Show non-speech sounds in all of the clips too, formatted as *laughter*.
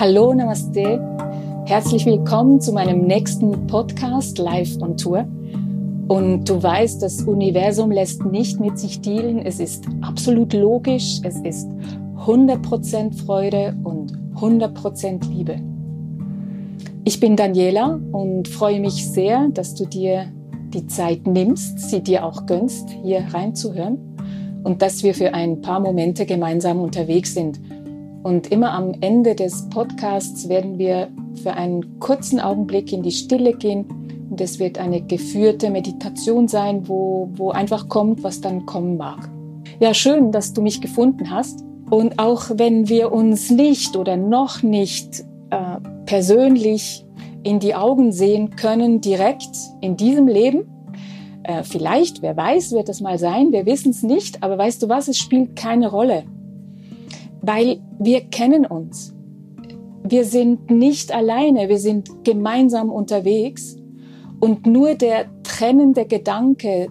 Hallo, Namaste. Herzlich willkommen zu meinem nächsten Podcast Live on Tour. Und du weißt, das Universum lässt nicht mit sich dealen. Es ist absolut logisch. Es ist 100% Freude und 100% Liebe. Ich bin Daniela und freue mich sehr, dass du dir die Zeit nimmst, sie dir auch gönnst, hier reinzuhören und dass wir für ein paar Momente gemeinsam unterwegs sind und immer am Ende des Podcasts werden wir für einen kurzen Augenblick in die Stille gehen. Und es wird eine geführte Meditation sein, wo, wo einfach kommt, was dann kommen mag. Ja, schön, dass du mich gefunden hast. Und auch wenn wir uns nicht oder noch nicht äh, persönlich in die Augen sehen können, direkt in diesem Leben, äh, vielleicht, wer weiß, wird das mal sein, wir wissen es nicht, aber weißt du was, es spielt keine Rolle weil wir kennen uns. Wir sind nicht alleine, wir sind gemeinsam unterwegs und nur der trennende Gedanke,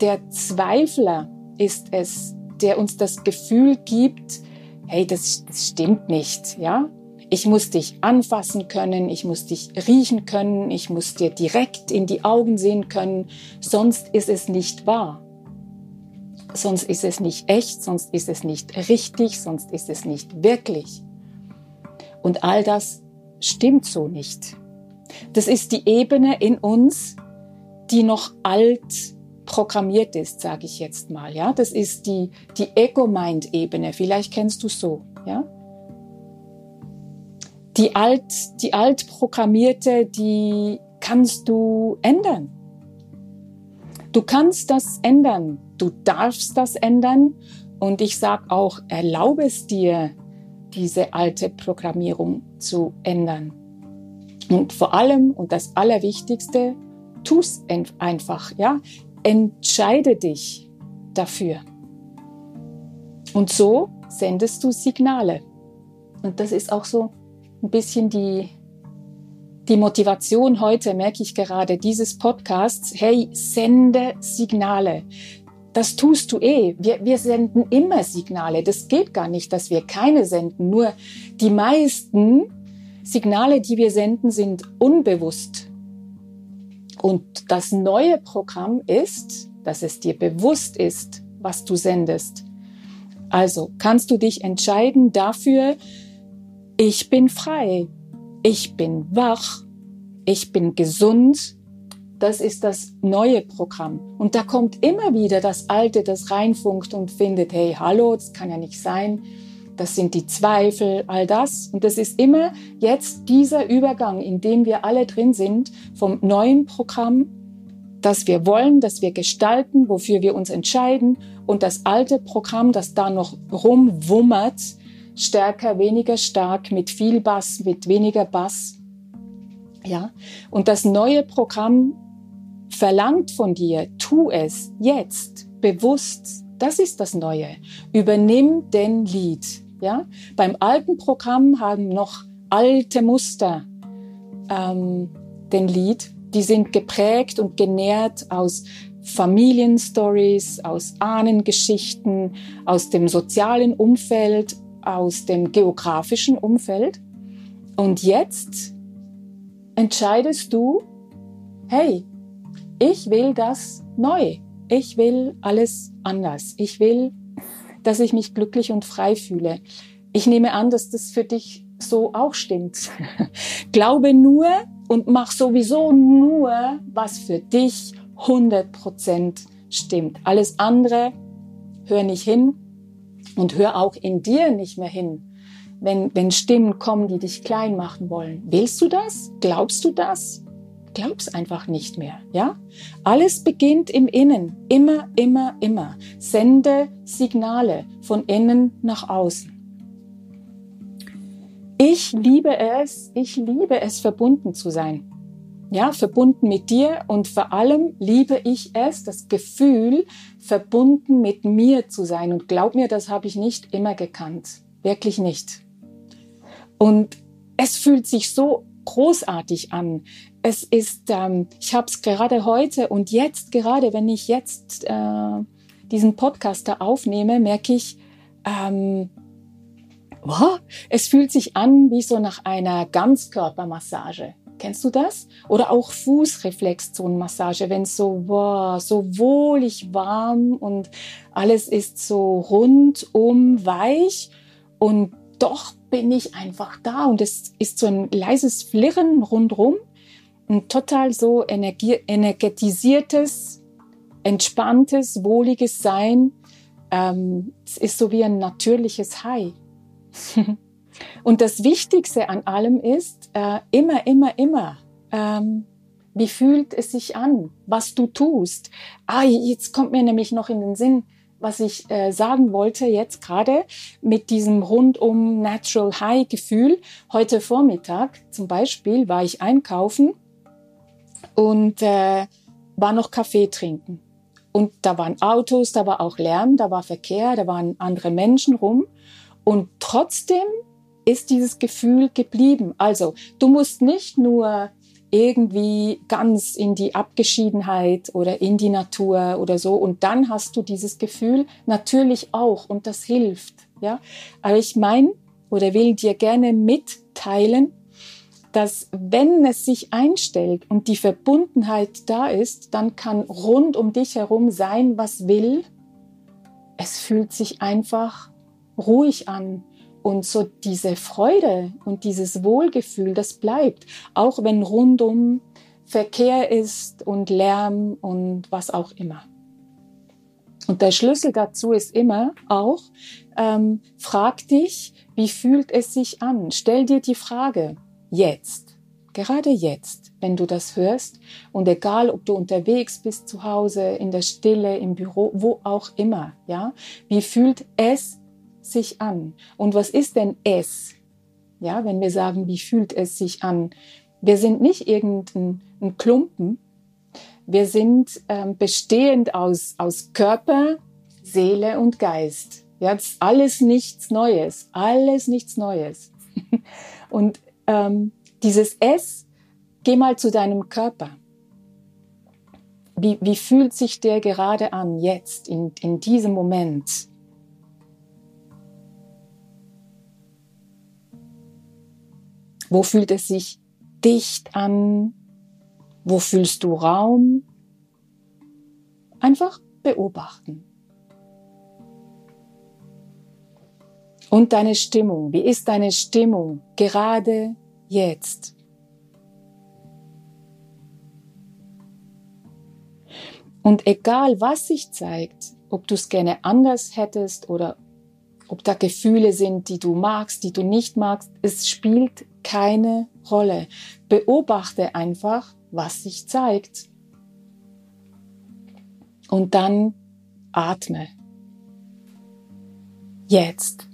der Zweifler ist es, der uns das Gefühl gibt, hey, das, das stimmt nicht, ja? Ich muss dich anfassen können, ich muss dich riechen können, ich muss dir direkt in die Augen sehen können, sonst ist es nicht wahr sonst ist es nicht echt, sonst ist es nicht richtig, sonst ist es nicht wirklich. Und all das stimmt so nicht. Das ist die Ebene in uns, die noch alt programmiert ist, sage ich jetzt mal. Ja, das ist die die Ego-Mind-Ebene. Vielleicht kennst du so. Ja, die alt die alt programmierte, die kannst du ändern. Du kannst das ändern. Du darfst das ändern. Und ich sage auch, erlaube es dir, diese alte Programmierung zu ändern. Und vor allem, und das Allerwichtigste, tu es einfach, ja. Entscheide dich dafür. Und so sendest du Signale. Und das ist auch so ein bisschen die, die Motivation heute, merke ich gerade, dieses Podcasts, hey, sende Signale. Das tust du eh. Wir, wir senden immer Signale. Das geht gar nicht, dass wir keine senden. Nur die meisten Signale, die wir senden, sind unbewusst. Und das neue Programm ist, dass es dir bewusst ist, was du sendest. Also kannst du dich entscheiden dafür, ich bin frei, ich bin wach, ich bin gesund. Das ist das neue Programm. Und da kommt immer wieder das Alte, das reinfunkt und findet, hey, hallo, das kann ja nicht sein. Das sind die Zweifel, all das. Und das ist immer jetzt dieser Übergang, in dem wir alle drin sind, vom neuen Programm, das wir wollen, das wir gestalten, wofür wir uns entscheiden, und das alte Programm, das da noch rumwummert, stärker, weniger stark, mit viel Bass, mit weniger Bass. Ja, und das neue Programm verlangt von dir, tu es jetzt, bewusst. Das ist das Neue. Übernimm den Lied. Ja, beim alten Programm haben noch alte Muster ähm, den Lied. Die sind geprägt und genährt aus Familienstories, aus Ahnengeschichten, aus dem sozialen Umfeld, aus dem geografischen Umfeld. Und jetzt entscheidest du, hey, ich will das neu. Ich will alles anders. Ich will, dass ich mich glücklich und frei fühle. Ich nehme an, dass das für dich so auch stimmt. *laughs* Glaube nur und mach sowieso nur, was für dich 100% stimmt. Alles andere, hör nicht hin, und hör auch in dir nicht mehr hin, wenn, wenn Stimmen kommen, die dich klein machen wollen. Willst du das? Glaubst du das? Glaub's einfach nicht mehr, ja? Alles beginnt im Innen. Immer, immer, immer. Sende Signale von innen nach außen. Ich liebe es, ich liebe es, verbunden zu sein ja, verbunden mit dir und vor allem liebe ich es, das Gefühl, verbunden mit mir zu sein. Und glaub mir, das habe ich nicht immer gekannt. Wirklich nicht. Und es fühlt sich so großartig an. Es ist, ähm, ich habe es gerade heute und jetzt, gerade wenn ich jetzt äh, diesen Podcast da aufnehme, merke ich, ähm, oh, es fühlt sich an wie so nach einer Ganzkörpermassage. Kennst du das? Oder auch Fußreflexzonenmassage, wenn es so, wow, so wohlig warm und alles ist so rundum weich und doch bin ich einfach da und es ist so ein leises Flirren rundrum ein total so energetisiertes, entspanntes, wohliges Sein. Ähm, es ist so wie ein natürliches High. *laughs* Und das Wichtigste an allem ist, äh, immer, immer, immer, ähm, wie fühlt es sich an, was du tust? Ah, jetzt kommt mir nämlich noch in den Sinn, was ich äh, sagen wollte jetzt gerade mit diesem rundum Natural High Gefühl. Heute Vormittag zum Beispiel war ich einkaufen und äh, war noch Kaffee trinken. Und da waren Autos, da war auch Lärm, da war Verkehr, da waren andere Menschen rum. Und trotzdem ist dieses Gefühl geblieben. Also du musst nicht nur irgendwie ganz in die Abgeschiedenheit oder in die Natur oder so und dann hast du dieses Gefühl natürlich auch und das hilft, ja. Aber ich meine oder will dir gerne mitteilen, dass wenn es sich einstellt und die Verbundenheit da ist, dann kann rund um dich herum sein, was will. Es fühlt sich einfach ruhig an. Und so diese Freude und dieses Wohlgefühl, das bleibt, auch wenn rundum Verkehr ist und Lärm und was auch immer. Und der Schlüssel dazu ist immer auch, ähm, frag dich, wie fühlt es sich an? Stell dir die Frage, jetzt, gerade jetzt, wenn du das hörst und egal, ob du unterwegs bist, zu Hause, in der Stille, im Büro, wo auch immer, ja, wie fühlt es sich an? Und was ist denn es? Ja, wenn wir sagen, wie fühlt es sich an? Wir sind nicht irgendein Klumpen. Wir sind ähm, bestehend aus, aus Körper, Seele und Geist. Ja, alles nichts Neues. Alles nichts Neues. *laughs* und ähm, dieses S, geh mal zu deinem Körper. Wie, wie fühlt sich der gerade an, jetzt, in, in diesem Moment? Wo fühlt es sich dicht an? Wo fühlst du Raum? Einfach beobachten. Und deine Stimmung. Wie ist deine Stimmung gerade jetzt? Und egal was sich zeigt, ob du es gerne anders hättest oder ob da Gefühle sind, die du magst, die du nicht magst, es spielt keine Rolle. Beobachte einfach, was sich zeigt. Und dann atme. Jetzt.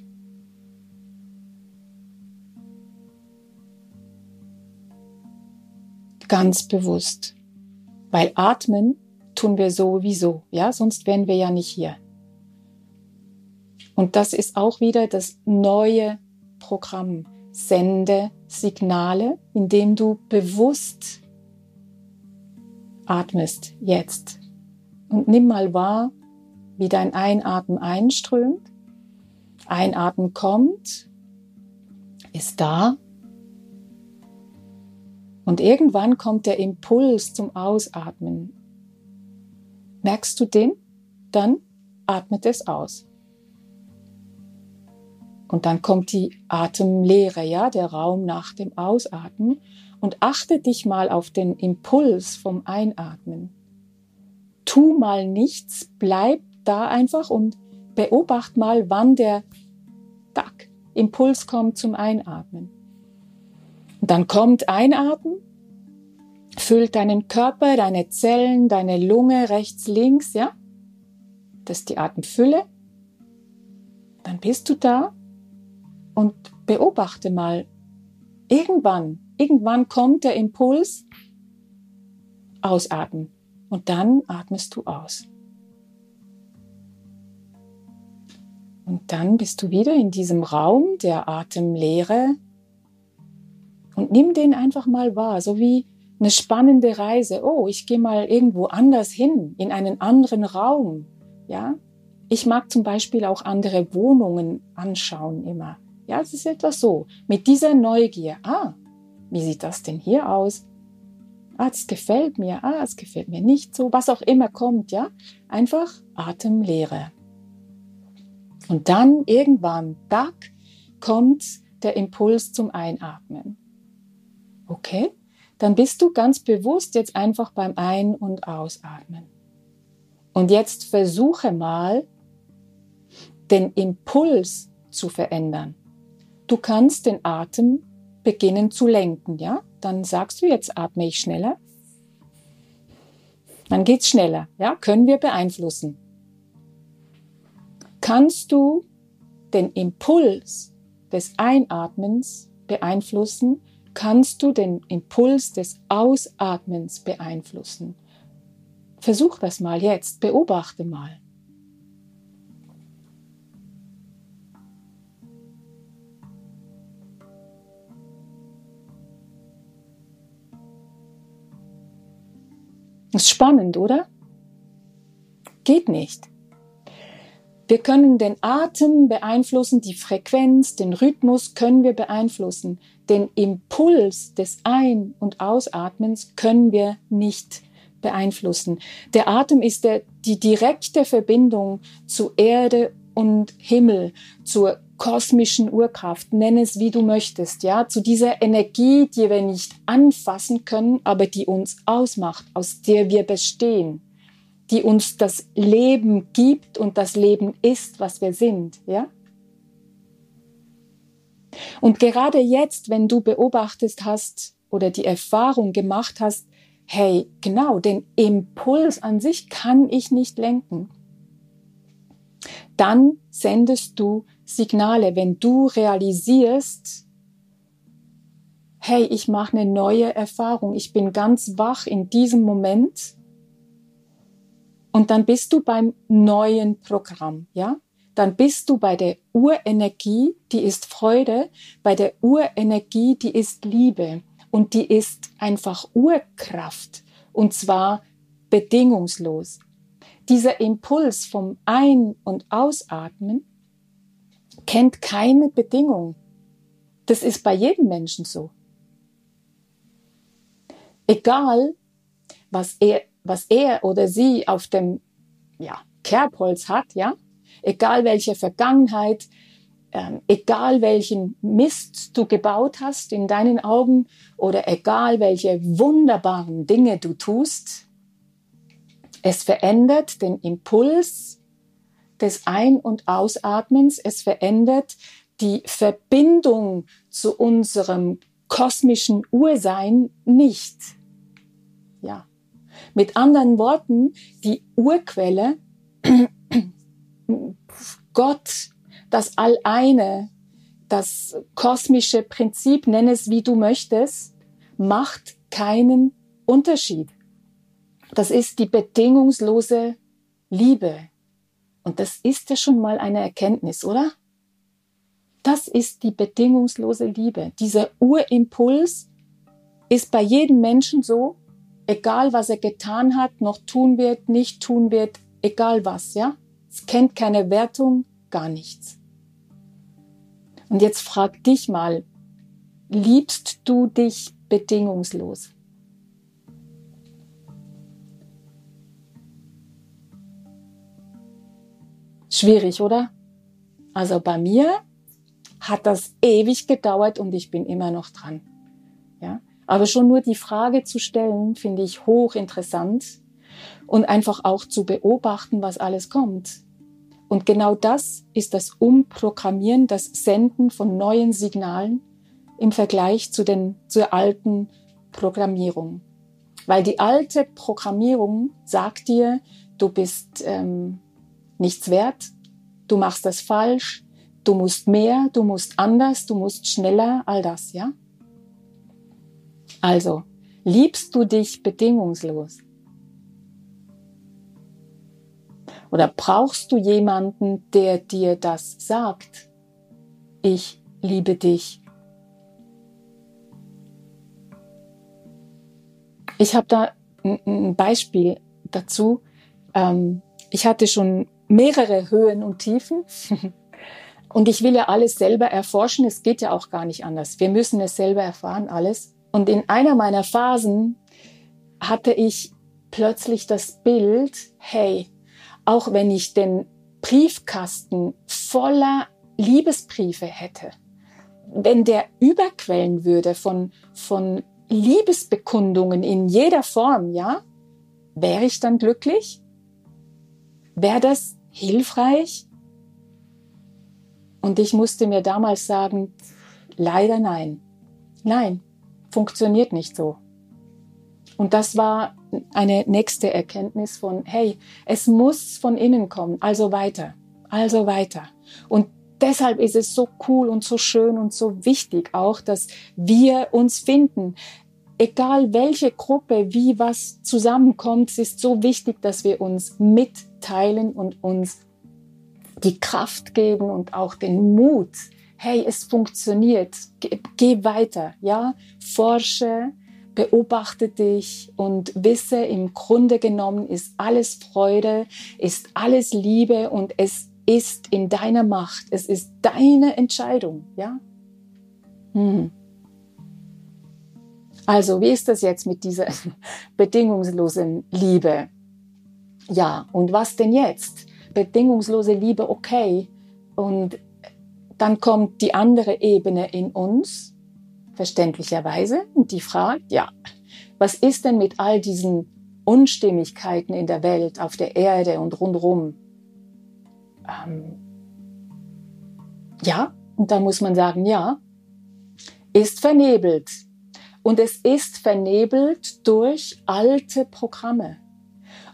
Ganz bewusst. Weil atmen tun wir sowieso, ja, sonst wären wir ja nicht hier. Und das ist auch wieder das neue Programm. Sende Signale, indem du bewusst atmest jetzt. Und nimm mal wahr, wie dein Einatmen einströmt. Einatmen kommt, ist da und irgendwann kommt der Impuls zum Ausatmen. Merkst du den? Dann atmet es aus. Und dann kommt die Atemlehre, ja, der Raum nach dem Ausatmen. Und achte dich mal auf den Impuls vom Einatmen. Tu mal nichts, bleib da einfach und beobacht mal, wann der Impuls kommt zum Einatmen. Dann kommt Einatmen, füllt deinen Körper, deine Zellen, deine Lunge rechts, links, ja? Das ist die Atemfülle. Dann bist du da und beobachte mal. Irgendwann, irgendwann kommt der Impuls, ausatmen. Und dann atmest du aus. Und dann bist du wieder in diesem Raum der Atemlehre, und nimm den einfach mal wahr, so wie eine spannende Reise. Oh, ich gehe mal irgendwo anders hin, in einen anderen Raum. Ja, ich mag zum Beispiel auch andere Wohnungen anschauen immer. Ja, es ist etwas so. Mit dieser Neugier. Ah, wie sieht das denn hier aus? Ah, es gefällt mir. Ah, es gefällt mir nicht so. Was auch immer kommt, ja. Einfach Atemlehre. Und dann irgendwann, tack, kommt der Impuls zum Einatmen. Okay? Dann bist du ganz bewusst jetzt einfach beim Ein- und Ausatmen. Und jetzt versuche mal, den Impuls zu verändern. Du kannst den Atem beginnen zu lenken, ja? Dann sagst du jetzt atme ich schneller. Dann geht's schneller, ja? Können wir beeinflussen. Kannst du den Impuls des Einatmens beeinflussen, kannst du den Impuls des Ausatmens beeinflussen. Versuch das mal jetzt, beobachte mal. Ist spannend, oder? Geht nicht. Wir können den Atem beeinflussen, die Frequenz, den Rhythmus können wir beeinflussen. Den Impuls des Ein- und Ausatmens können wir nicht beeinflussen. Der Atem ist der, die direkte Verbindung zu Erde und Himmel, zur kosmischen Urkraft, nenn es wie du möchtest, ja, zu dieser Energie, die wir nicht anfassen können, aber die uns ausmacht, aus der wir bestehen die uns das Leben gibt und das Leben ist, was wir sind, ja? Und gerade jetzt, wenn du beobachtest hast oder die Erfahrung gemacht hast, hey, genau, den Impuls an sich kann ich nicht lenken, dann sendest du Signale, wenn du realisierst, hey, ich mache eine neue Erfahrung, ich bin ganz wach in diesem Moment und dann bist du beim neuen Programm, ja? Dann bist du bei der Urenergie, die ist Freude, bei der Urenergie, die ist Liebe und die ist einfach Urkraft und zwar bedingungslos. Dieser Impuls vom Ein- und Ausatmen kennt keine Bedingung. Das ist bei jedem Menschen so. Egal, was er was er oder sie auf dem ja, Kerbholz hat, ja, egal welche Vergangenheit, ähm, egal welchen Mist du gebaut hast in deinen Augen oder egal welche wunderbaren Dinge du tust, es verändert den Impuls des Ein- und Ausatmens, es verändert die Verbindung zu unserem kosmischen Ursein nicht. Ja, mit anderen Worten, die Urquelle, Gott, das Alleine, das kosmische Prinzip, nenn es wie du möchtest, macht keinen Unterschied. Das ist die bedingungslose Liebe. Und das ist ja schon mal eine Erkenntnis, oder? Das ist die bedingungslose Liebe. Dieser Urimpuls ist bei jedem Menschen so egal was er getan hat, noch tun wird, nicht tun wird, egal was, ja? Es kennt keine Wertung, gar nichts. Und jetzt frag dich mal, liebst du dich bedingungslos? Schwierig, oder? Also bei mir hat das ewig gedauert und ich bin immer noch dran. Aber schon nur die Frage zu stellen, finde ich hochinteressant und einfach auch zu beobachten, was alles kommt. Und genau das ist das Umprogrammieren, das Senden von neuen Signalen im Vergleich zu den, zur alten Programmierung. Weil die alte Programmierung sagt dir, du bist ähm, nichts wert, du machst das falsch, du musst mehr, du musst anders, du musst schneller, all das, ja? Also, liebst du dich bedingungslos? Oder brauchst du jemanden, der dir das sagt? Ich liebe dich. Ich habe da ein Beispiel dazu. Ähm, ich hatte schon mehrere Höhen und Tiefen. *laughs* Und ich will ja alles selber erforschen. Es geht ja auch gar nicht anders. Wir müssen es selber erfahren, alles. Und in einer meiner Phasen hatte ich plötzlich das Bild, hey, auch wenn ich den Briefkasten voller Liebesbriefe hätte, wenn der überquellen würde von, von Liebesbekundungen in jeder Form, ja, wäre ich dann glücklich? Wäre das hilfreich? Und ich musste mir damals sagen, leider nein. Nein, funktioniert nicht so. Und das war eine nächste Erkenntnis von, hey, es muss von innen kommen, also weiter, also weiter. Und deshalb ist es so cool und so schön und so wichtig auch, dass wir uns finden. Egal welche Gruppe, wie was zusammenkommt, es ist so wichtig, dass wir uns mitteilen und uns die Kraft geben und auch den Mut. Hey, es funktioniert. Geh, geh weiter, ja? Forsche, beobachte dich und wisse, im Grunde genommen ist alles Freude, ist alles Liebe und es ist in deiner Macht. Es ist deine Entscheidung, ja? Hm. Also, wie ist das jetzt mit dieser *laughs* bedingungslosen Liebe? Ja, und was denn jetzt? Bedingungslose Liebe, okay. Und dann kommt die andere Ebene in uns, verständlicherweise, und die fragt, ja, was ist denn mit all diesen Unstimmigkeiten in der Welt, auf der Erde und rundherum? Ähm, ja, und da muss man sagen, ja, ist vernebelt. Und es ist vernebelt durch alte Programme.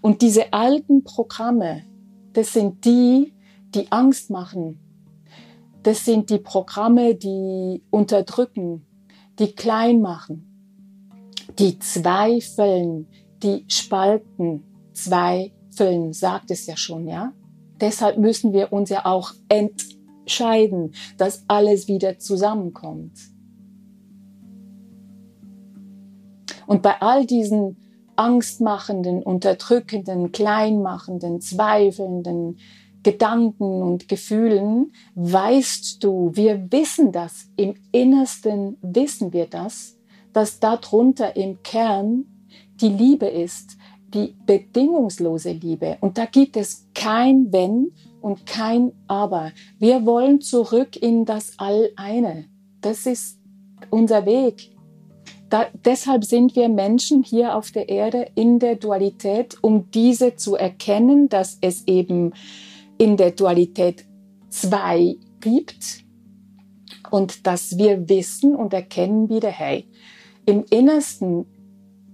Und diese alten Programme, das sind die, die Angst machen. Das sind die Programme, die unterdrücken, die klein machen, die zweifeln, die spalten, zweifeln, sagt es ja schon, ja? Deshalb müssen wir uns ja auch entscheiden, dass alles wieder zusammenkommt. Und bei all diesen angstmachenden, unterdrückenden, kleinmachenden, zweifelnden, Gedanken und Gefühlen, weißt du, wir wissen das, im Innersten wissen wir das, dass darunter im Kern die Liebe ist, die bedingungslose Liebe. Und da gibt es kein Wenn und kein Aber. Wir wollen zurück in das All-Eine. Das ist unser Weg. Da, deshalb sind wir Menschen hier auf der Erde in der Dualität, um diese zu erkennen, dass es eben in der Dualität zwei gibt und dass wir wissen und erkennen wieder, hey, im Innersten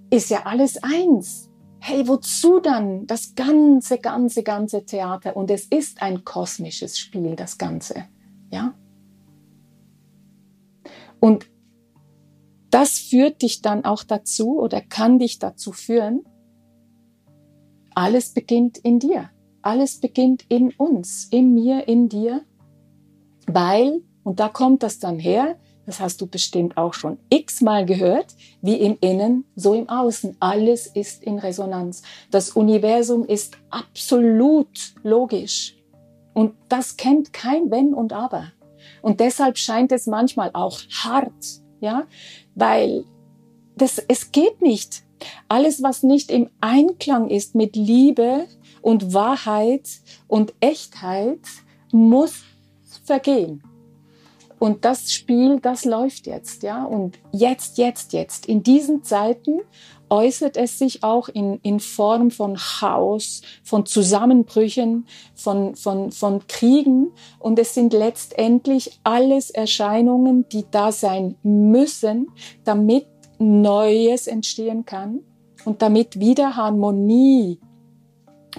ist ja alles eins. Hey, wozu dann das ganze, ganze, ganze Theater? Und es ist ein kosmisches Spiel, das Ganze. Ja? Und das führt dich dann auch dazu oder kann dich dazu führen, alles beginnt in dir. Alles beginnt in uns, in mir, in dir, weil, und da kommt das dann her, das hast du bestimmt auch schon x-mal gehört, wie im Innen, so im Außen. Alles ist in Resonanz. Das Universum ist absolut logisch. Und das kennt kein Wenn und Aber. Und deshalb scheint es manchmal auch hart, ja, weil das, es geht nicht. Alles, was nicht im Einklang ist mit Liebe, und Wahrheit und Echtheit muss vergehen. Und das Spiel, das läuft jetzt, ja. Und jetzt, jetzt, jetzt. In diesen Zeiten äußert es sich auch in, in Form von Chaos, von Zusammenbrüchen, von, von, von Kriegen. Und es sind letztendlich alles Erscheinungen, die da sein müssen, damit Neues entstehen kann und damit wieder Harmonie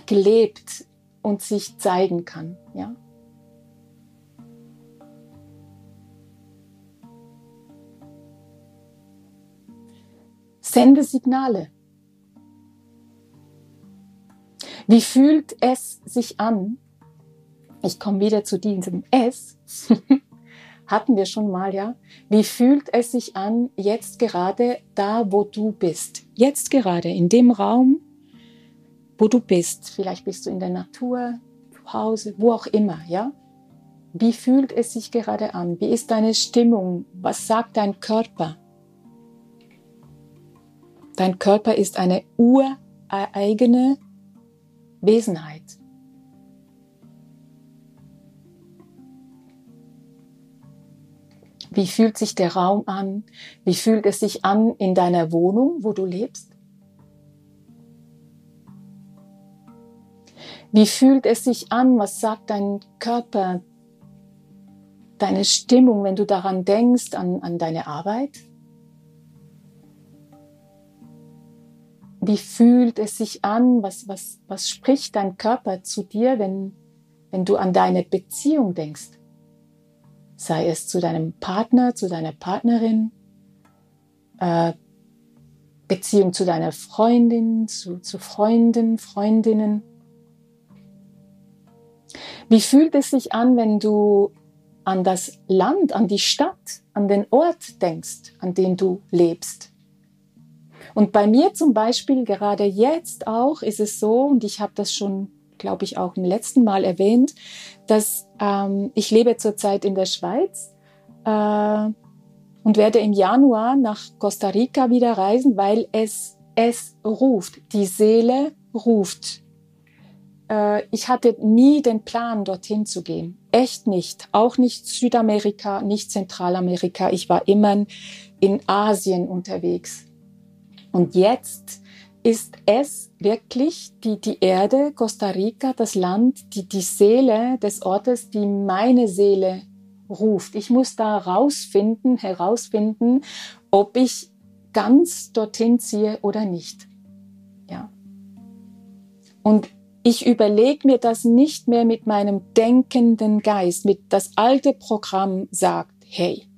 gelebt und sich zeigen kann, ja. Sende Signale. Wie fühlt es sich an? Ich komme wieder zu diesem S. *laughs* Hatten wir schon mal, ja? Wie fühlt es sich an, jetzt gerade da, wo du bist? Jetzt gerade in dem Raum, wo du bist. Vielleicht bist du in der Natur, zu Hause, wo auch immer, ja? Wie fühlt es sich gerade an? Wie ist deine Stimmung? Was sagt dein Körper? Dein Körper ist eine ureigene Wesenheit. Wie fühlt sich der Raum an? Wie fühlt es sich an in deiner Wohnung, wo du lebst? Wie fühlt es sich an? Was sagt dein Körper, deine Stimmung, wenn du daran denkst, an, an deine Arbeit? Wie fühlt es sich an? Was, was, was spricht dein Körper zu dir, wenn, wenn du an deine Beziehung denkst? Sei es zu deinem Partner, zu deiner Partnerin, äh, Beziehung zu deiner Freundin, zu, zu Freunden, Freundinnen. Wie fühlt es sich an, wenn du an das Land, an die Stadt, an den Ort denkst, an dem du lebst? Und bei mir zum Beispiel gerade jetzt auch ist es so, und ich habe das schon, glaube ich, auch im letzten Mal erwähnt, dass ähm, ich lebe zurzeit in der Schweiz äh, und werde im Januar nach Costa Rica wieder reisen, weil es es ruft, die Seele ruft. Äh, ich hatte nie den Plan, dorthin zu gehen. Echt nicht. Auch nicht Südamerika, nicht Zentralamerika. Ich war immer in Asien unterwegs. Und jetzt ist es wirklich die, die Erde, Costa Rica, das Land, die, die Seele des Ortes, die meine Seele ruft. Ich muss da rausfinden, herausfinden, ob ich ganz dorthin ziehe oder nicht. Ja. Und ich überlege mir das nicht mehr mit meinem denkenden Geist, mit das alte Programm sagt, hey,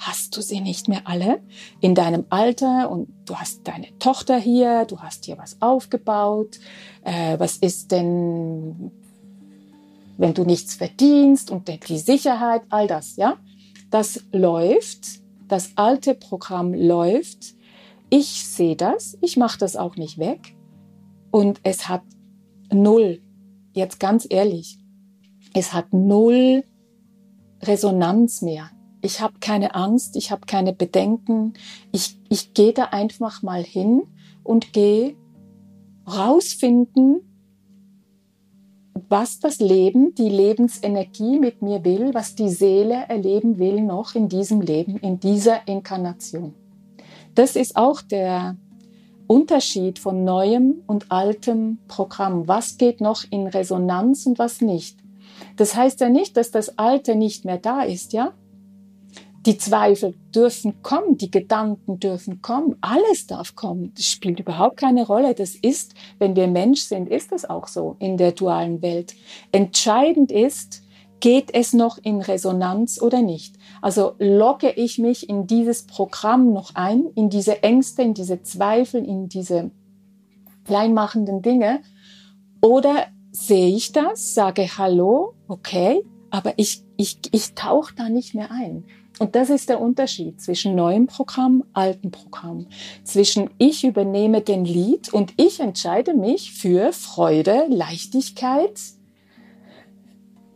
hast du sie nicht mehr alle? In deinem Alter und du hast deine Tochter hier, du hast hier was aufgebaut, äh, was ist denn, wenn du nichts verdienst und die Sicherheit, all das, ja, das läuft, das alte Programm läuft, ich sehe das, ich mache das auch nicht weg. Und es hat null, jetzt ganz ehrlich, es hat null Resonanz mehr ich habe keine Angst, ich habe keine Bedenken. Ich, ich gehe da einfach mal hin und gehe rausfinden, was das Leben, die Lebensenergie mit mir will, was die Seele erleben will noch in diesem Leben, in dieser Inkarnation. Das ist auch der Unterschied von neuem und altem Programm. Was geht noch in Resonanz und was nicht? Das heißt ja nicht, dass das Alte nicht mehr da ist, ja? Die Zweifel dürfen kommen, die Gedanken dürfen kommen, alles darf kommen. Das spielt überhaupt keine Rolle. Das ist, wenn wir Mensch sind, ist das auch so in der dualen Welt. Entscheidend ist, geht es noch in Resonanz oder nicht? Also logge ich mich in dieses Programm noch ein, in diese Ängste, in diese Zweifel, in diese kleinmachenden Dinge? Oder sehe ich das, sage Hallo, okay, aber ich, ich, ich tauche da nicht mehr ein. Und das ist der Unterschied zwischen neuem Programm, altem Programm. Zwischen ich übernehme den Lied und ich entscheide mich für Freude, Leichtigkeit,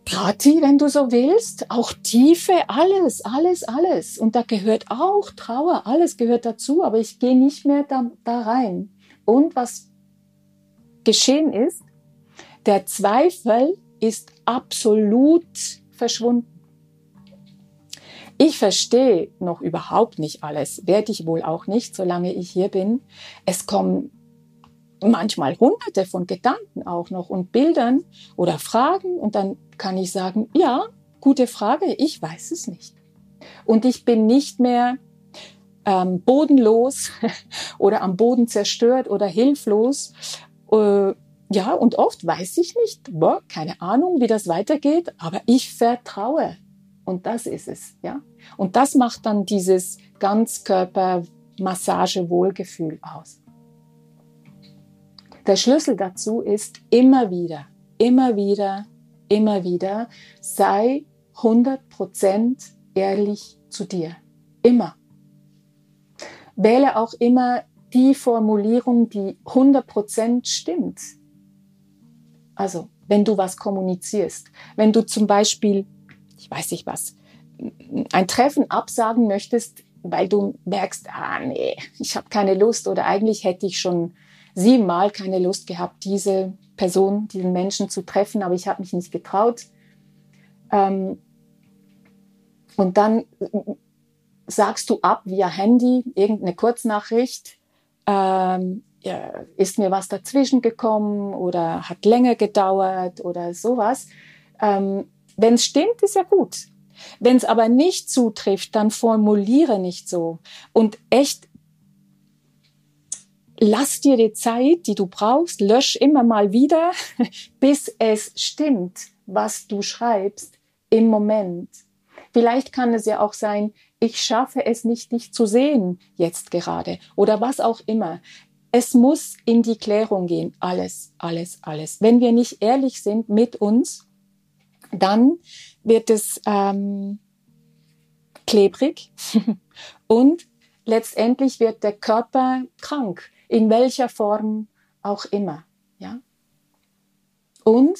Party, wenn du so willst, auch Tiefe, alles, alles, alles. Und da gehört auch Trauer, alles gehört dazu, aber ich gehe nicht mehr da, da rein. Und was geschehen ist, der Zweifel ist absolut verschwunden. Ich verstehe noch überhaupt nicht alles, werde ich wohl auch nicht, solange ich hier bin. Es kommen manchmal hunderte von Gedanken auch noch und Bildern oder Fragen und dann kann ich sagen, ja, gute Frage, ich weiß es nicht. Und ich bin nicht mehr ähm, bodenlos *laughs* oder am Boden zerstört oder hilflos. Äh, ja, und oft weiß ich nicht, boah, keine Ahnung, wie das weitergeht, aber ich vertraue. Und das ist es, ja. Und das macht dann dieses Ganzkörper-Massage-Wohlgefühl aus. Der Schlüssel dazu ist immer wieder, immer wieder, immer wieder, sei 100% ehrlich zu dir. Immer. Wähle auch immer die Formulierung, die 100% stimmt. Also, wenn du was kommunizierst. Wenn du zum Beispiel ich weiß nicht was, ein Treffen absagen möchtest, weil du merkst, ah nee, ich habe keine Lust oder eigentlich hätte ich schon siebenmal keine Lust gehabt, diese Person, diesen Menschen zu treffen, aber ich habe mich nicht getraut. Ähm, und dann sagst du ab via Handy irgendeine Kurznachricht, ähm, ja, ist mir was dazwischen gekommen oder hat länger gedauert oder sowas. Ähm, Wenn es stimmt, ist ja gut. Wenn es aber nicht zutrifft, dann formuliere nicht so. Und echt, lass dir die Zeit, die du brauchst, lösch immer mal wieder, *laughs* bis es stimmt, was du schreibst im Moment. Vielleicht kann es ja auch sein, ich schaffe es nicht, dich zu sehen jetzt gerade oder was auch immer. Es muss in die Klärung gehen. Alles, alles, alles. Wenn wir nicht ehrlich sind mit uns, dann wird es ähm, klebrig *laughs* und letztendlich wird der Körper krank, in welcher Form auch immer. Ja? Und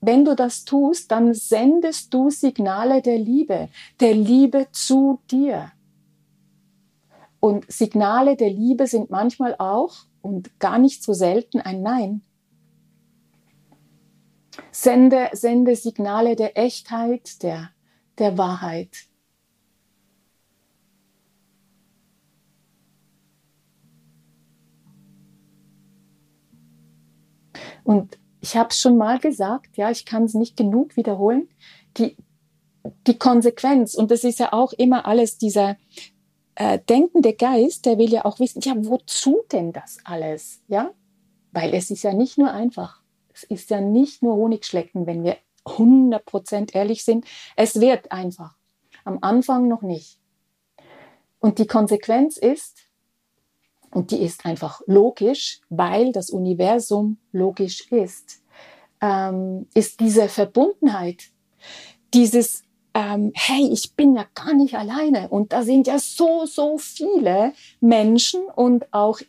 wenn du das tust, dann sendest du Signale der Liebe, der Liebe zu dir. Und Signale der Liebe sind manchmal auch und gar nicht so selten ein Nein. Sende, sende Signale der Echtheit, der, der Wahrheit. Und ich habe es schon mal gesagt, ja, ich kann es nicht genug wiederholen, die, die Konsequenz, und das ist ja auch immer alles dieser äh, denkende Geist, der will ja auch wissen, ja, wozu denn das alles, ja? Weil es ist ja nicht nur einfach. Es ist ja nicht nur Honigschlecken, wenn wir 100% ehrlich sind. Es wird einfach. Am Anfang noch nicht. Und die Konsequenz ist, und die ist einfach logisch, weil das Universum logisch ist, ähm, ist diese Verbundenheit, dieses, ähm, hey, ich bin ja gar nicht alleine und da sind ja so, so viele Menschen und auch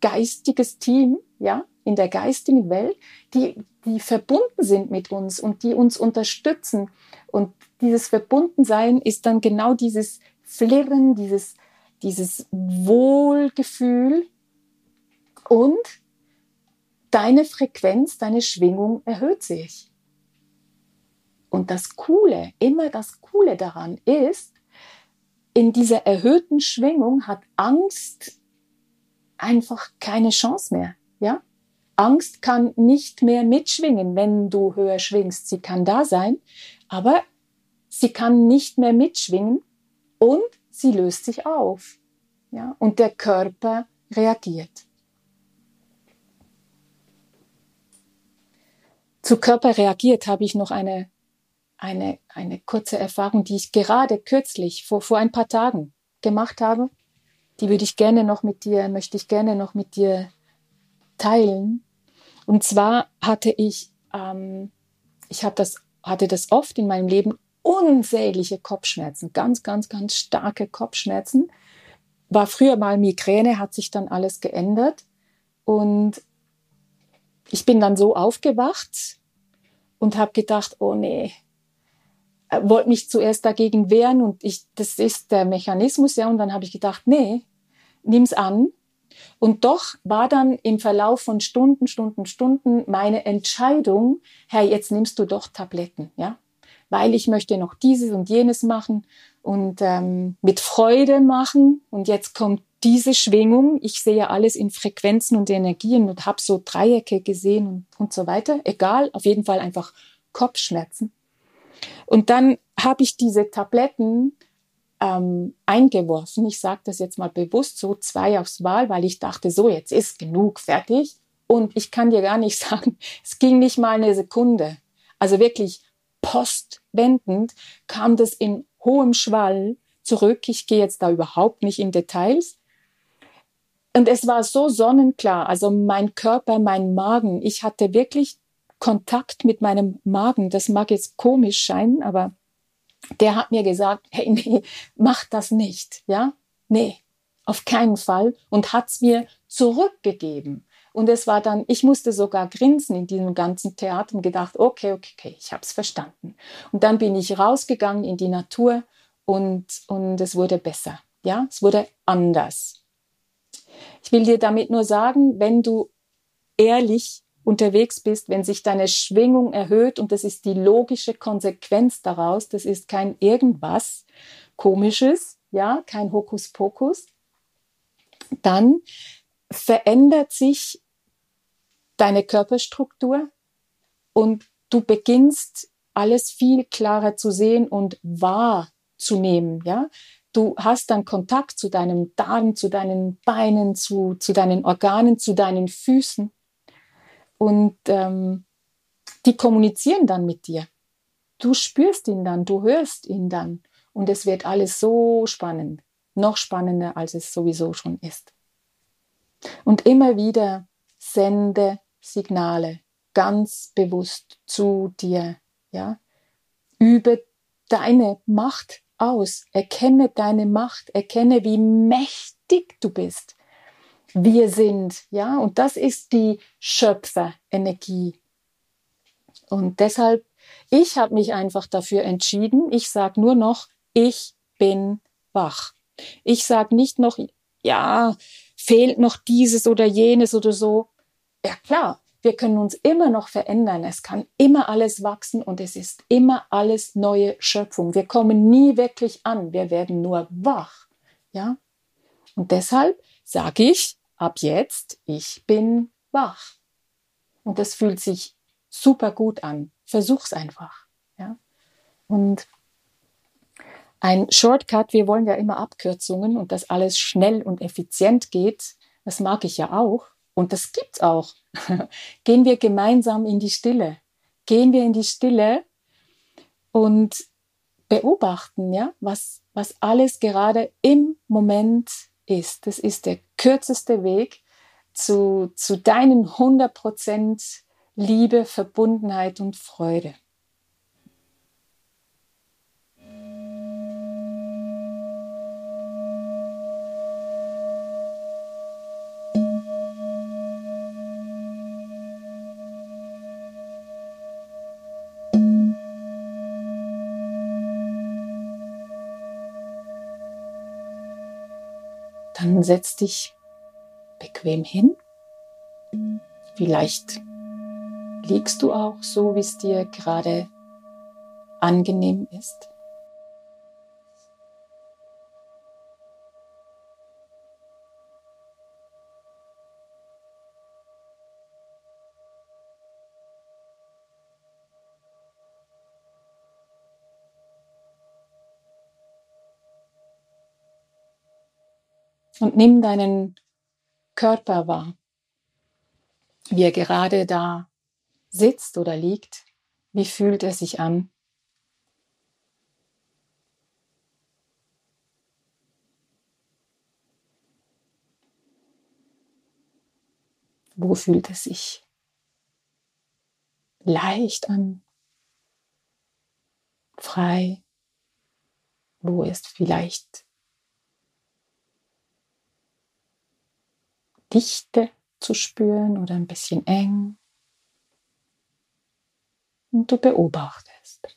geistiges Team, ja, in der geistigen Welt, die, die verbunden sind mit uns und die uns unterstützen. Und dieses Verbundensein ist dann genau dieses Flirren, dieses dieses Wohlgefühl und deine Frequenz, deine Schwingung erhöht sich. Und das Coole, immer das Coole daran ist, in dieser erhöhten Schwingung hat Angst einfach keine Chance mehr? Angst kann nicht mehr mitschwingen, wenn du höher schwingst. Sie kann da sein, aber sie kann nicht mehr mitschwingen und sie löst sich auf. Ja, und der Körper reagiert. Zu Körper reagiert habe ich noch eine, eine, eine kurze Erfahrung, die ich gerade kürzlich, vor, vor ein paar Tagen gemacht habe. Die würde ich gerne noch mit dir, möchte ich gerne noch mit dir teilen. Und zwar hatte ich, ähm, ich habe das, hatte das oft in meinem Leben unsägliche Kopfschmerzen, ganz, ganz, ganz starke Kopfschmerzen. War früher mal Migräne, hat sich dann alles geändert. Und ich bin dann so aufgewacht und habe gedacht, oh nee, äh, wollte mich zuerst dagegen wehren und ich, das ist der Mechanismus, ja. Und dann habe ich gedacht, nee, nimm's an. Und doch war dann im Verlauf von Stunden, Stunden, Stunden meine Entscheidung, Herr, jetzt nimmst du doch Tabletten, ja weil ich möchte noch dieses und jenes machen und ähm, mit Freude machen. Und jetzt kommt diese Schwingung. Ich sehe alles in Frequenzen und Energien und habe so Dreiecke gesehen und, und so weiter. Egal, auf jeden Fall einfach Kopfschmerzen. Und dann habe ich diese Tabletten ähm, eingeworfen. Ich sage das jetzt mal bewusst so, zwei aufs Wahl, weil ich dachte, so, jetzt ist genug, fertig. Und ich kann dir gar nicht *laughs* sagen, es ging nicht mal eine Sekunde. Also wirklich postwendend kam das in hohem Schwall zurück. Ich gehe jetzt da überhaupt nicht in Details. Und es war so sonnenklar, also mein Körper, mein Magen, ich hatte wirklich Kontakt mit meinem Magen. Das mag jetzt komisch scheinen, aber der hat mir gesagt, hey, nee, mach das nicht, ja? Nee, auf keinen Fall und hat's mir zurückgegeben. Und es war dann, ich musste sogar grinsen in diesem ganzen Theater und gedacht, okay, okay, okay, ich habe es verstanden. Und dann bin ich rausgegangen in die Natur und, und es wurde besser. Ja, es wurde anders. Ich will dir damit nur sagen, wenn du ehrlich unterwegs bist, wenn sich deine Schwingung erhöht und das ist die logische Konsequenz daraus, das ist kein irgendwas komisches, ja, kein Hokuspokus, dann verändert sich deine Körperstruktur und du beginnst alles viel klarer zu sehen und wahrzunehmen, ja. Du hast dann Kontakt zu deinem Darm, zu deinen Beinen, zu, zu deinen Organen, zu deinen Füßen. Und ähm, die kommunizieren dann mit dir. Du spürst ihn dann, du hörst ihn dann. Und es wird alles so spannend. Noch spannender, als es sowieso schon ist. Und immer wieder sende Signale ganz bewusst zu dir, ja. Übe deine Macht aus. Erkenne deine Macht. Erkenne, wie mächtig du bist. Wir sind, ja. Und das ist die Schöpferenergie. Und deshalb, ich habe mich einfach dafür entschieden. Ich sage nur noch, ich bin wach. Ich sage nicht noch, ja, fehlt noch dieses oder jenes oder so. Ja klar, wir können uns immer noch verändern. Es kann immer alles wachsen und es ist immer alles neue Schöpfung. Wir kommen nie wirklich an. Wir werden nur wach. Ja? Und deshalb sage ich ab jetzt, ich bin wach. Und das fühlt sich super gut an. Versuch's einfach. Ja? Und ein Shortcut, wir wollen ja immer Abkürzungen und dass alles schnell und effizient geht. Das mag ich ja auch. Und das gibt's auch. *laughs* Gehen wir gemeinsam in die Stille. Gehen wir in die Stille und beobachten, ja, was, was alles gerade im Moment ist. Das ist der kürzeste Weg zu, zu deinen 100% Liebe, Verbundenheit und Freude. Dann setz dich bequem hin. Vielleicht liegst du auch so, wie es dir gerade angenehm ist. Und nimm deinen Körper wahr, wie er gerade da sitzt oder liegt. Wie fühlt er sich an? Wo fühlt es sich leicht an? Frei? Wo ist vielleicht Dichte zu spüren oder ein bisschen eng. Und du beobachtest.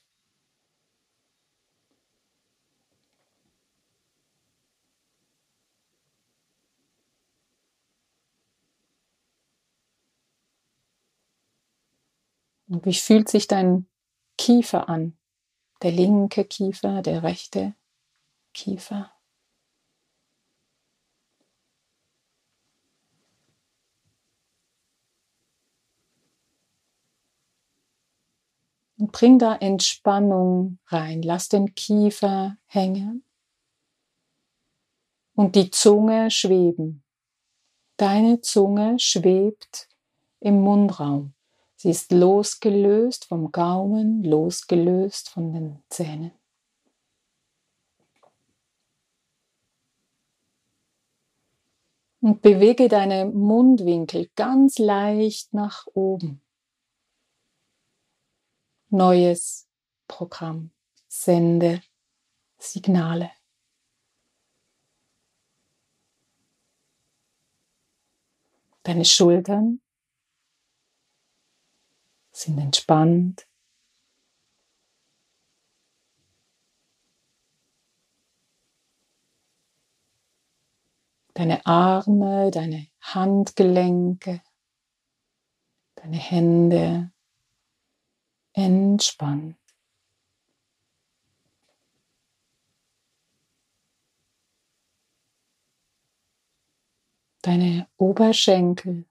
Und wie fühlt sich dein Kiefer an? Der linke Kiefer, der rechte Kiefer. Bring da Entspannung rein. Lass den Kiefer hängen und die Zunge schweben. Deine Zunge schwebt im Mundraum. Sie ist losgelöst vom Gaumen, losgelöst von den Zähnen. Und bewege deine Mundwinkel ganz leicht nach oben neues Programm. Sende Signale. Deine Schultern sind entspannt. Deine Arme, deine Handgelenke, deine Hände entspannt. Deine Oberschenkel,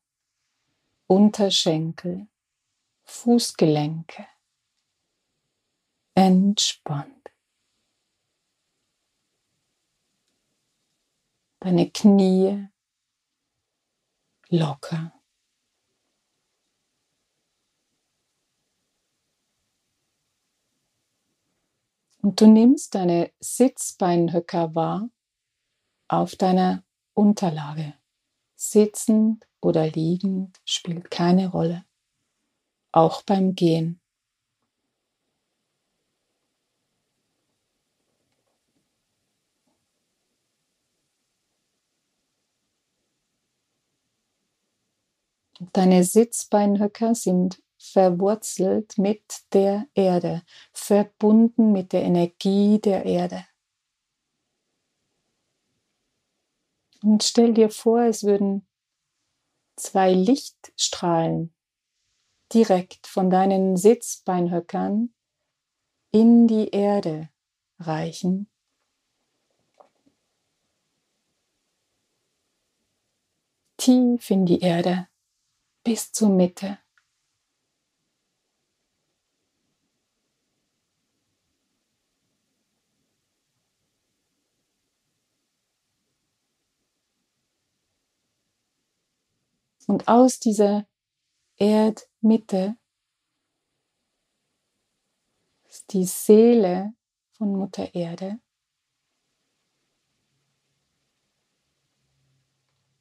Unterschenkel, Fußgelenke entspannt. Deine Knie locker. Und du nimmst deine Sitzbeinhöcker wahr auf deiner Unterlage. Sitzend oder liegend spielt keine Rolle, auch beim Gehen. Deine Sitzbeinhöcker sind verwurzelt mit der Erde, verbunden mit der Energie der Erde. Und stell dir vor, es würden zwei Lichtstrahlen direkt von deinen Sitzbeinhöckern in die Erde reichen. Tief in die Erde bis zur Mitte. Und aus dieser Erdmitte ist die Seele von Mutter Erde.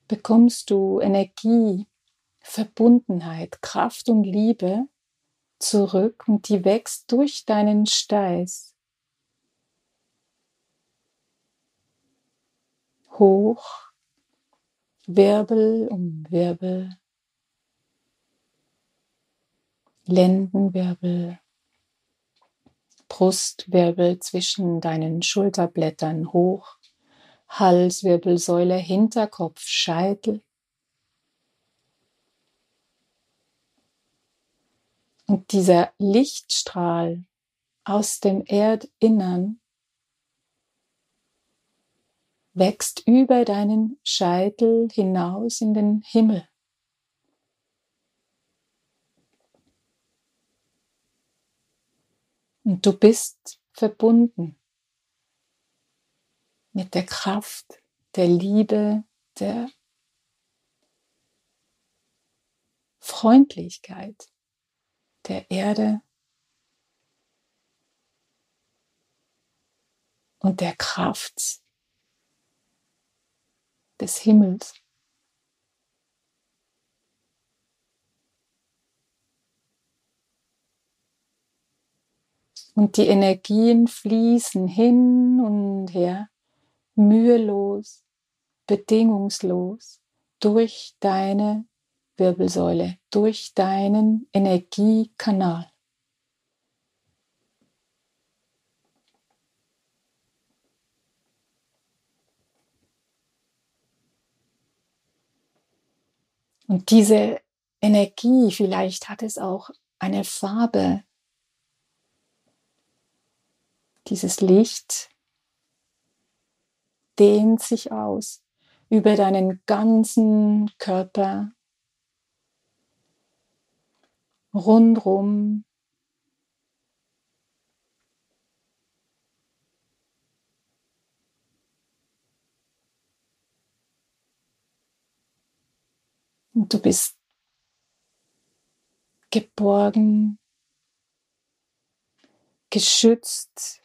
Bekommst du Energie, Verbundenheit, Kraft und Liebe zurück und die wächst durch deinen Steiß hoch Wirbel um Wirbel, Lendenwirbel, Brustwirbel zwischen deinen Schulterblättern hoch, Halswirbelsäule, Hinterkopf, Scheitel. Und dieser Lichtstrahl aus dem Erdinnern wächst über deinen Scheitel hinaus in den Himmel. Und du bist verbunden mit der Kraft, der Liebe, der Freundlichkeit der Erde und der Kraft des Himmels. Und die Energien fließen hin und her, mühelos, bedingungslos durch deine Wirbelsäule, durch deinen Energiekanal. Und diese Energie, vielleicht hat es auch eine Farbe. Dieses Licht dehnt sich aus über deinen ganzen Körper, rundrum Und du bist geborgen, geschützt,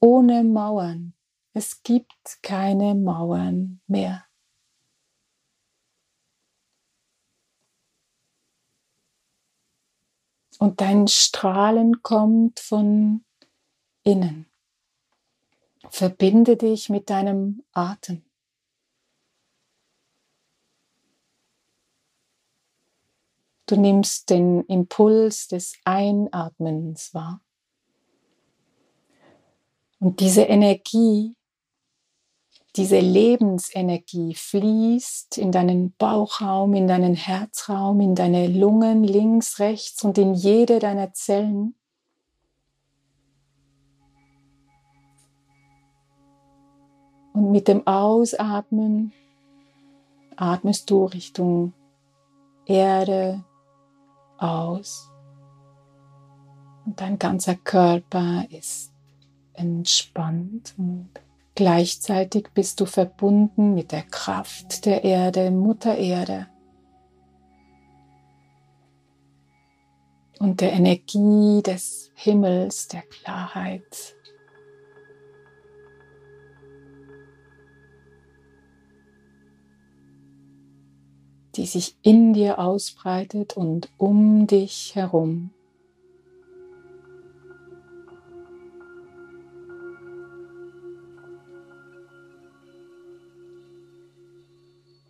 ohne Mauern. Es gibt keine Mauern mehr. Und dein Strahlen kommt von innen. Verbinde dich mit deinem Atem. Du nimmst den Impuls des Einatmens wahr. Und diese Energie, diese Lebensenergie fließt in deinen Bauchraum, in deinen Herzraum, in deine Lungen links, rechts und in jede deiner Zellen. Und mit dem Ausatmen atmest du Richtung Erde aus. Und dein ganzer Körper ist entspannt und gleichzeitig bist du verbunden mit der Kraft der Erde, Mutter Erde. Und der Energie des Himmels, der Klarheit. Die sich in dir ausbreitet und um dich herum.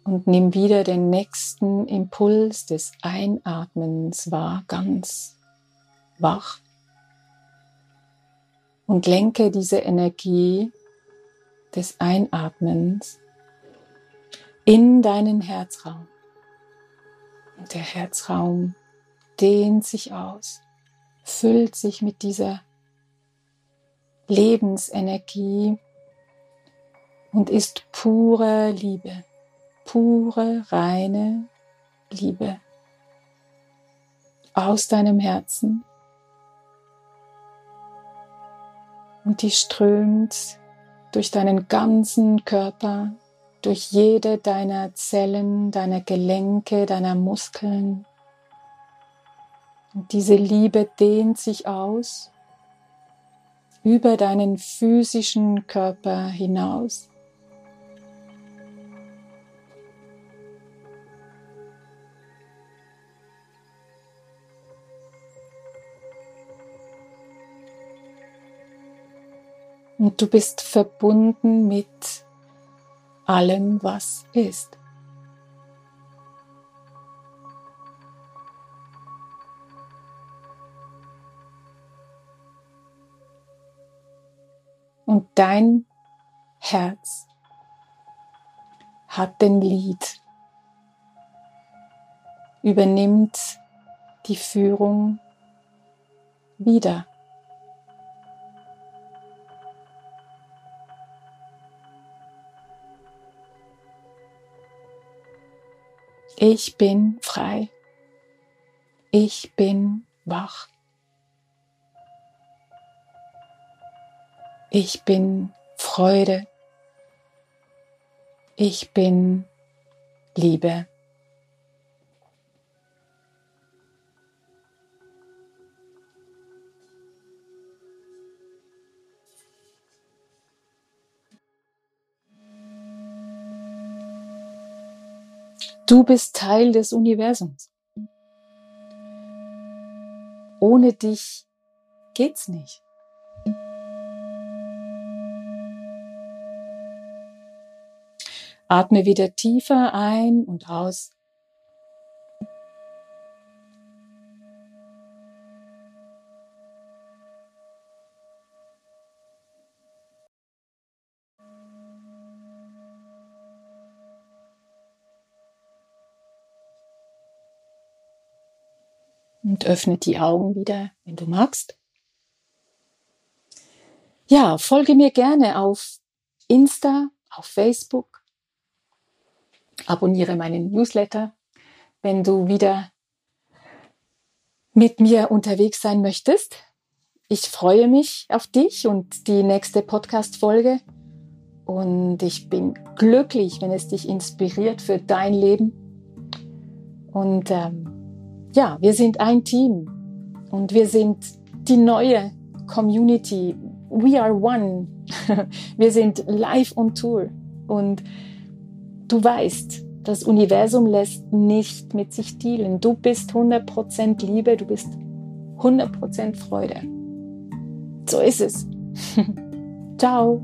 Und nimm wieder den nächsten Impuls des Einatmens wahr, ganz wach. Und lenke diese Energie des Einatmens in deinen Herzraum. Und der Herzraum dehnt sich aus, füllt sich mit dieser Lebensenergie und ist pure Liebe, pure, reine Liebe aus deinem Herzen. Und die strömt durch deinen ganzen Körper durch jede deiner Zellen, deiner Gelenke, deiner Muskeln. Und diese Liebe dehnt sich aus über deinen physischen Körper hinaus. Und du bist verbunden mit allem, was ist. Und dein Herz hat den Lied, übernimmt die Führung wieder. Ich bin frei. Ich bin wach. Ich bin Freude. Ich bin Liebe. Du bist Teil des Universums. Ohne dich geht's nicht. Atme wieder tiefer ein und aus. Und öffne die Augen wieder, wenn du magst. Ja, folge mir gerne auf Insta, auf Facebook. Abonniere meinen Newsletter, wenn du wieder mit mir unterwegs sein möchtest. Ich freue mich auf dich und die nächste Podcast-Folge. Und ich bin glücklich, wenn es dich inspiriert für dein Leben. Und ähm, ja, wir sind ein Team und wir sind die neue Community. We are one. *laughs* wir sind live on Tour und du weißt, das Universum lässt nicht mit sich dealen. Du bist 100% Liebe, du bist 100% Freude. So ist es. *laughs* Ciao.